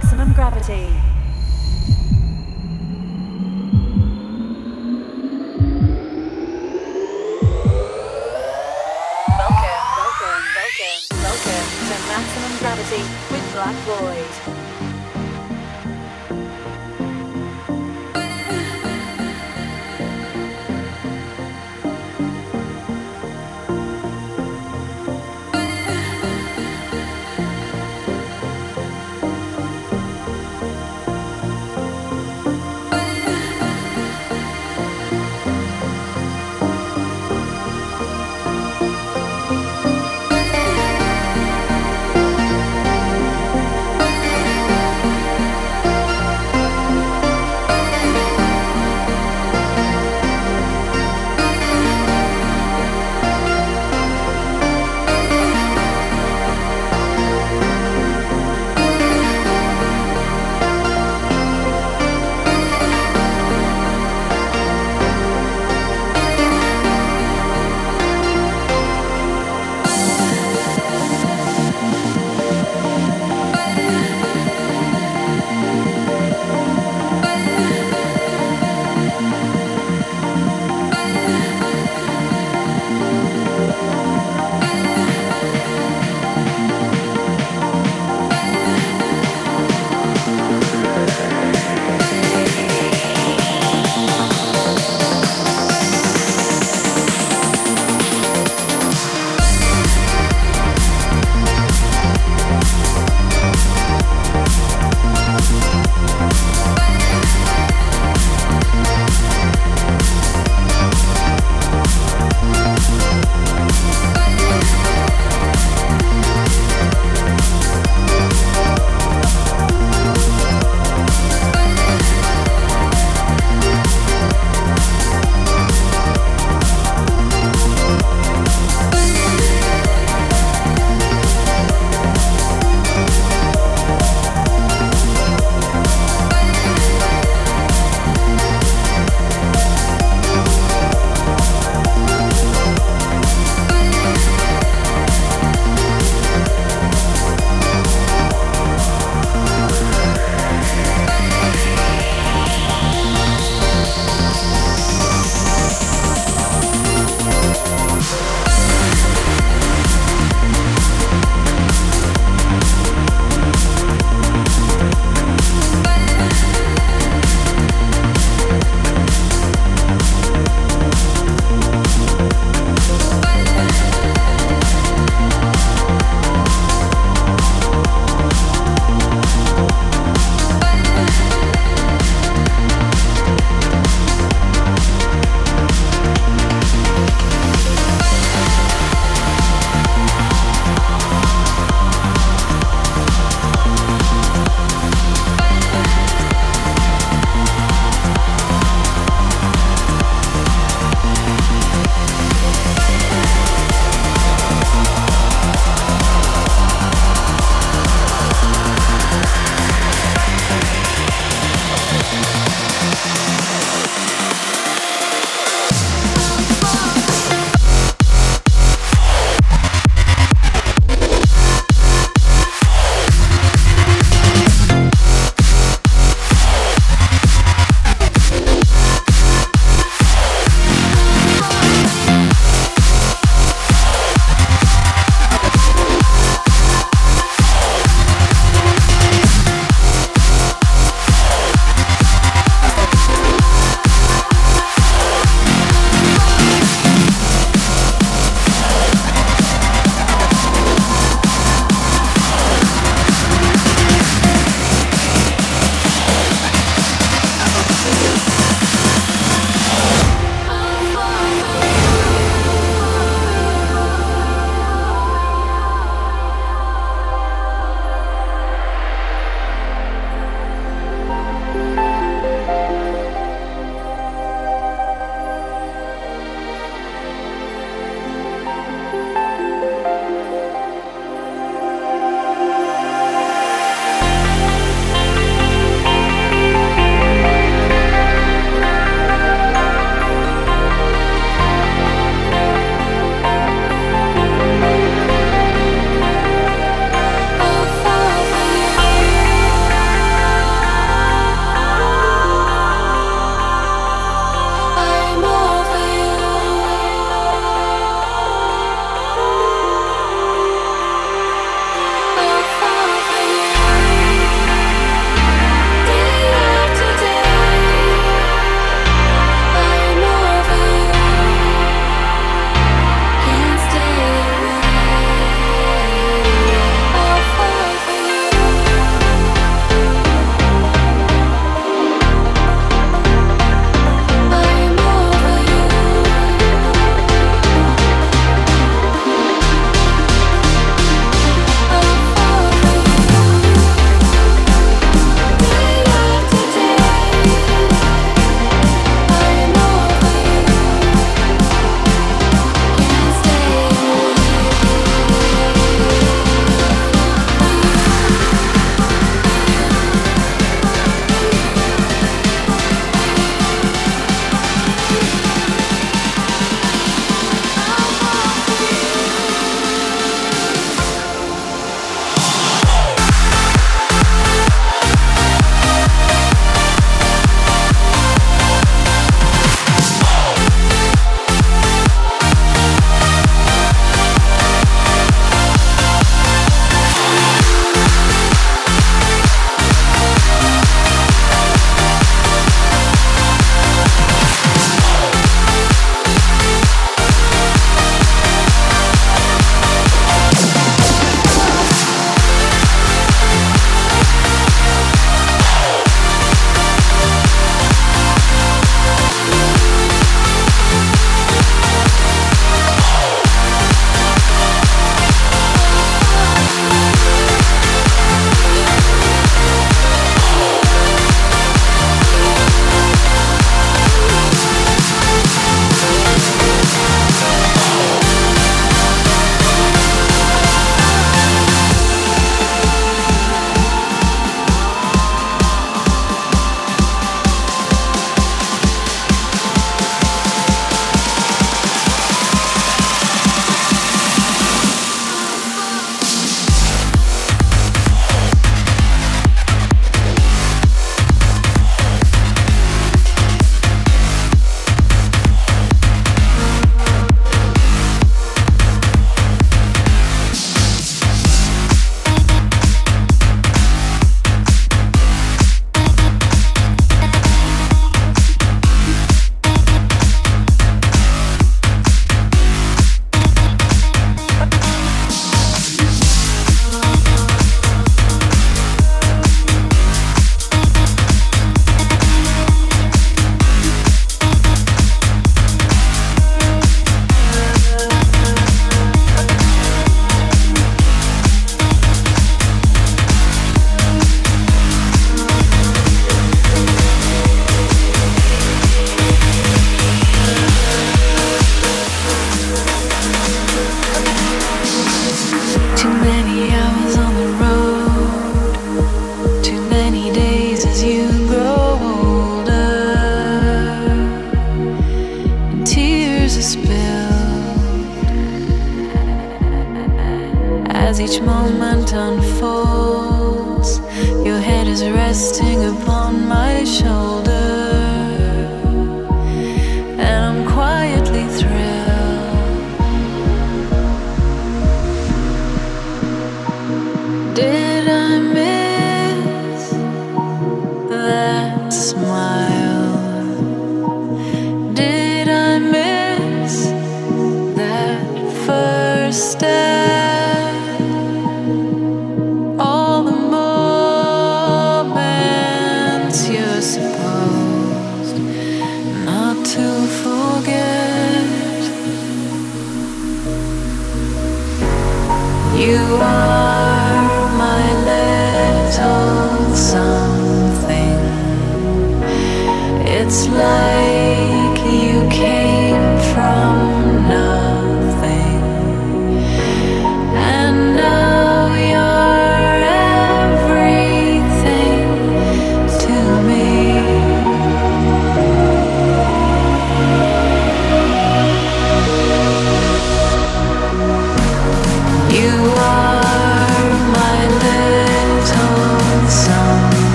maximum gravity. Welcome, welcome, welcome, welcome to Maximum Gravity with Black Void.